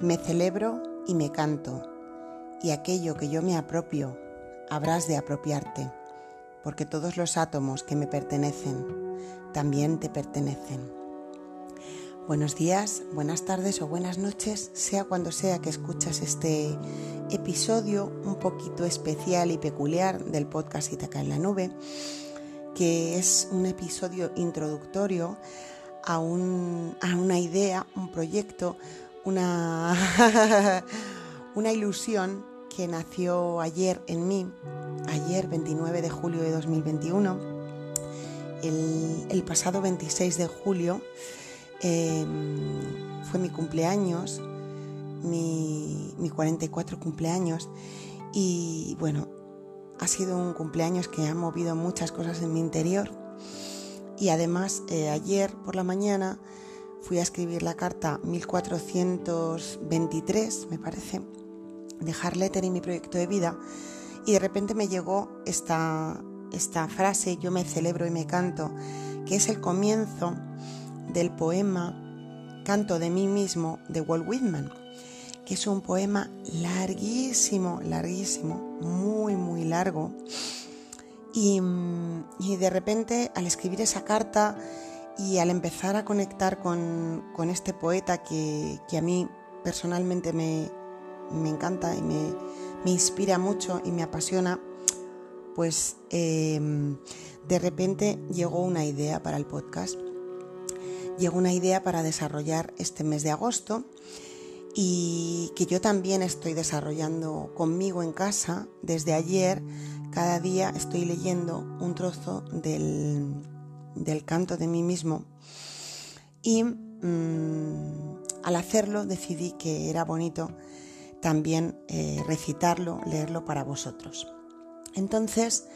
Me celebro y me canto, y aquello que yo me apropio, habrás de apropiarte, porque todos los átomos que me pertenecen también te pertenecen. Buenos días, buenas tardes o buenas noches, sea cuando sea que escuchas este episodio un poquito especial y peculiar del podcast Itaca en la Nube, que es un episodio introductorio a, a una idea, un proyecto, una, una ilusión que nació ayer en mí, ayer 29 de julio de 2021. El, pasado 26 de julio em, fue mi cumpleaños, mi, mi 44 cumpleaños y bueno, ha sido un cumpleaños que ha movido muchas cosas en mi interior y además eh, ayer por la mañana fui a escribir la carta 1423, me parece, de Harletter y mi proyecto de vida, y de repente me llegó esta, esta frase, yo me celebro y me canto, que es el comienzo del poema Canto de mí mismo de Walt Whitman, que es un poema larguísimo, larguísimo, muy, muy largo. Y, y de repente al escribir esa carta y al empezar a conectar con, este poeta que, a mí personalmente me, encanta y me, inspira mucho y me apasiona, pues em, de repente llegó una idea para el podcast. Llegó una idea para desarrollar este mes de agosto y que yo también estoy desarrollando conmigo en casa. Desde ayer, cada día estoy leyendo un trozo del, del canto de mí mismo y mm, al hacerlo decidí que era bonito también eh, recitarlo, leerlo para vosotros. Entonces,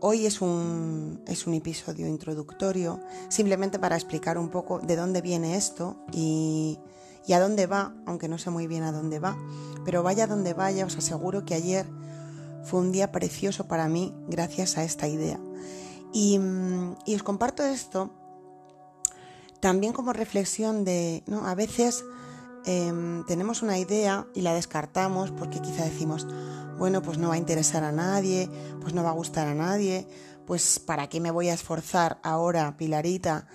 hoy es un, es un episodio introductorio simplemente para explicar un poco de dónde viene esto y, y a dónde va, aunque no sé muy bien a dónde va, pero vaya donde vaya, os aseguro que ayer fue un día precioso para mí gracias a esta idea. Mm, y, os comparto esto también como reflexión de, ¿no? A veces em, tenemos una idea y la descartamos porque quizá decimos, bueno, pues no va a interesar a nadie, pues no va a gustar a nadie, pues ¿para qué me voy a esforzar ahora, Pilarita,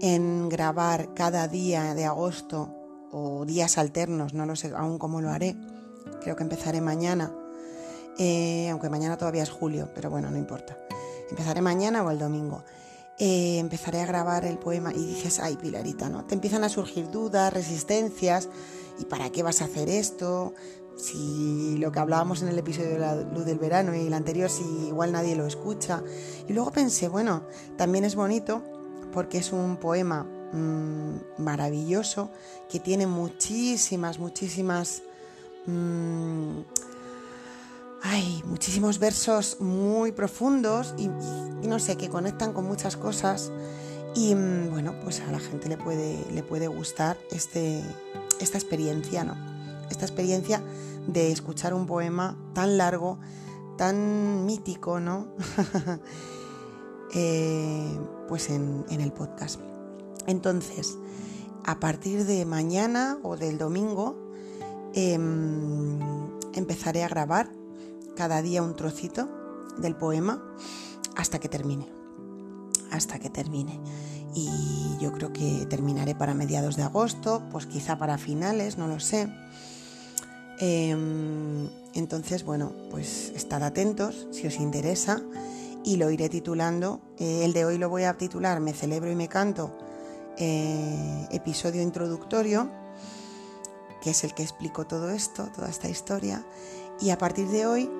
en grabar cada día de agosto o días alternos? No lo sé aún cómo lo haré. Creo que empezaré mañana, eh, aunque mañana todavía es julio, pero bueno, no importa empezaré mañana o el domingo. Eh, empezaré a grabar el poema y dices, ay Pilarita, ¿no? Te empiezan a surgir dudas, resistencias, ¿y para qué vas a hacer esto? Si lo que hablábamos en el episodio de la luz del verano y el anterior, si igual nadie lo escucha. Y luego pensé, bueno, también es bonito porque es un poema mm, maravilloso que tiene muchísimas, muchísimas... Mm, hay muchísimos versos muy profundos y, no sé, que conectan con muchas cosas. Y mm, bueno, pues a la gente le puede, le puede gustar este, esta experiencia, ¿no? Esta experiencia de escuchar un poema tan largo, tan mítico, ¿no? Eh, pues en, el podcast. Entonces, a partir de mañana o del domingo, em, empezaré a grabar cada día un trocito del poema hasta que termine. Hasta que termine. Y yo creo que terminaré para mediados de agosto, pues quizá para finales, no lo sé. Em, entonces, bueno, pues estad atentos si os interesa y lo iré titulando. Eh, el de hoy lo voy a titular Me celebro y me canto, eh, episodio introductorio, que es el que explico todo esto, toda esta historia. Y a partir de hoy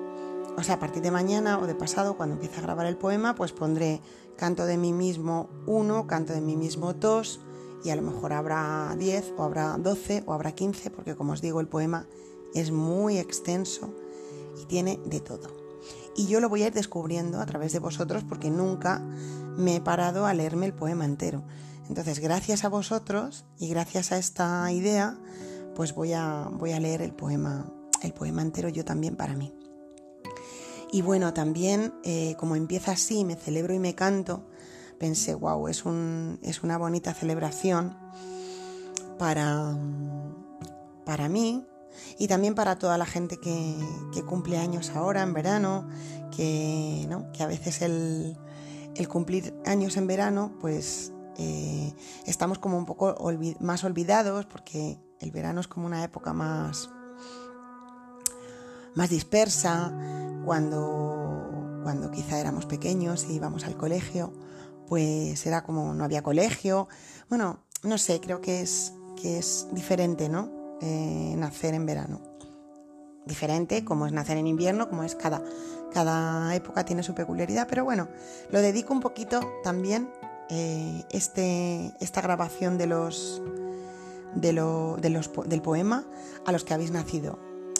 o sea, a partir de mañana o de pasado, cuando empiece a grabar el poema, pues pondré canto de mí mismo 1, canto de mí mismo 2 y a lo mejor habrá 10 o habrá 12 o habrá 15, porque como os digo, el poema es muy extenso y tiene de todo. Y yo lo voy a ir descubriendo a través de vosotros porque nunca me he parado a leerme el poema entero. Entonces, gracias a vosotros y gracias a esta idea, pues voy a, voy a leer el poema, el poema entero yo también para mí. Y bueno, también eh, como empieza así, me celebro y me canto, pensé, wow, es, un, es una bonita celebración para, para mí y también para toda la gente que, cumple años ahora en verano, que, ¿no? que a veces el, cumplir años en verano, pues eh, estamos como un poco más olvidados porque el verano es como una época más, más dispersa, cuando, cuando quizá éramos pequeños y íbamos al colegio, pues era como no había colegio. Bueno, no sé, creo que es, que es diferente, ¿no? Eh, nacer en verano. Diferente como es nacer en invierno, como es cada, cada época tiene su peculiaridad, pero bueno, lo dedico un poquito también eh, este, esta grabación de los, de, de los, del poema a los que habéis nacido,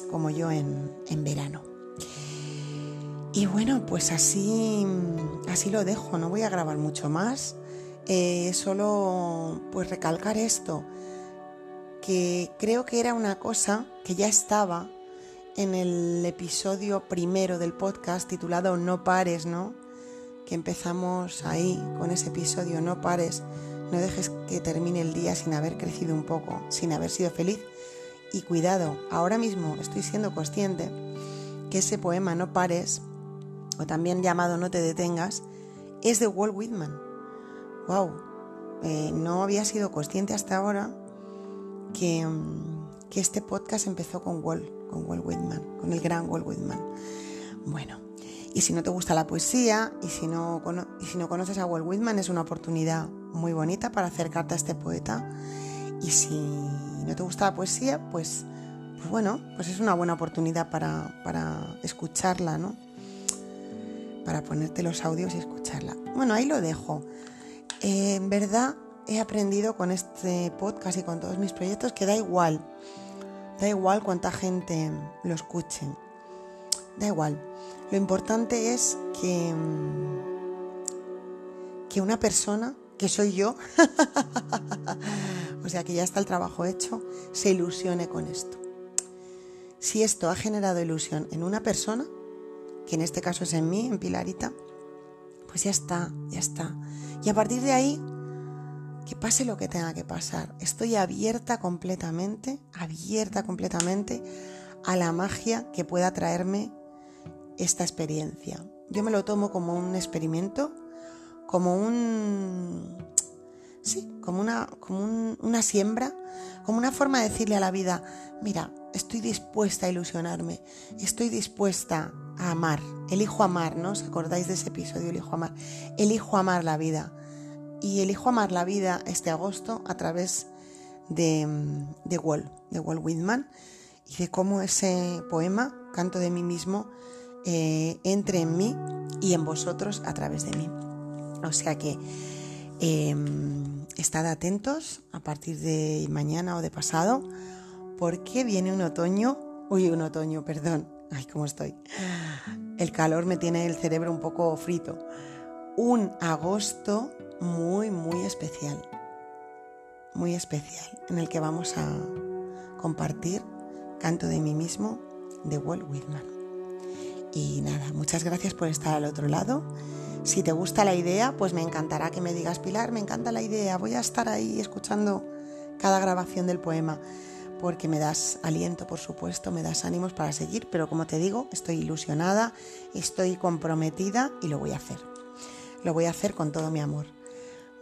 como yo en, en verano. Y bueno, pues así, así lo dejo, no voy a grabar mucho más. Eh, solo pues recalcar esto, que creo que era una cosa que ya estaba en el episodio primero del podcast titulado No pares, ¿no? Que empezamos ahí con ese episodio No pares, no dejes que termine el día sin haber crecido un poco, sin haber sido feliz. Y cuidado, ahora mismo estoy siendo consciente que ese poema No pares, o también llamado No te detengas, es de Walt Whitman wow, eh, no había sido consciente hasta ahora que, mm, que, este podcast empezó con Walt, con Walt Whitman, con el gran Walt Whitman. Bueno, y si no te gusta la poesía y si no, y si no conoces a Walt Whitman es una oportunidad muy bonita para acercarte a este poeta. Y si no te gusta la poesía, pues, pues bueno, pues es una buena oportunidad para, para escucharla, ¿no? Para ponerte los audios y escucharla. Bueno, ahí lo dejo. Eh, en verdad he aprendido con este podcast y con todos mis proyectos que da igual, da igual cuánta gente lo escuche, da igual. Lo importante es que, mm, que una persona, que soy yo, o sea que ya está el trabajo hecho, se ilusione con esto. Si esto ha generado ilusión en una persona, que en este caso es en mí, en Pilarita, pues ya está, ya está. Y a partir de ahí, que pase lo que tenga que pasar. Estoy abierta completamente, abierta completamente a la magia que pueda traerme esta experiencia. Yo me lo tomo como un experimento, como un... Sí, como una, como una siembra, como una forma de decirle a la vida, mira, estoy dispuesta a ilusionarme, estoy dispuesta a amar, elijo amar, ¿no? ¿Os acordáis de ese episodio, elijo amar? Elijo amar la vida. Y elijo amar la vida este agosto a través de, de Walt, de Walt Whitman, y de cómo ese poema, Canto de mí mismo, eh, entre en mí y en vosotros a través de mí. O sea que em, estad atentos a partir de mañana o de pasado porque viene un otoño, uy, un otoño, perdón, ay, ¿cómo estoy? El calor me tiene el cerebro un poco frito. Un agosto muy, muy especial, muy especial, en el que vamos a compartir Canto de mí mismo de Walt Whitman. Y nada, muchas gracias por estar al otro lado. Si te gusta la idea, pues me encantará que me digas, Pilar, me encanta la idea, voy a estar ahí escuchando cada grabación del poema porque me das aliento, por supuesto, me das ánimos para seguir, pero como te digo, estoy ilusionada, estoy comprometida y lo voy a hacer. Lo voy a hacer con todo mi amor.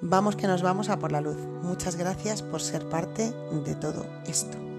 Vamos que nos vamos a por la luz. Muchas gracias por ser parte de todo esto.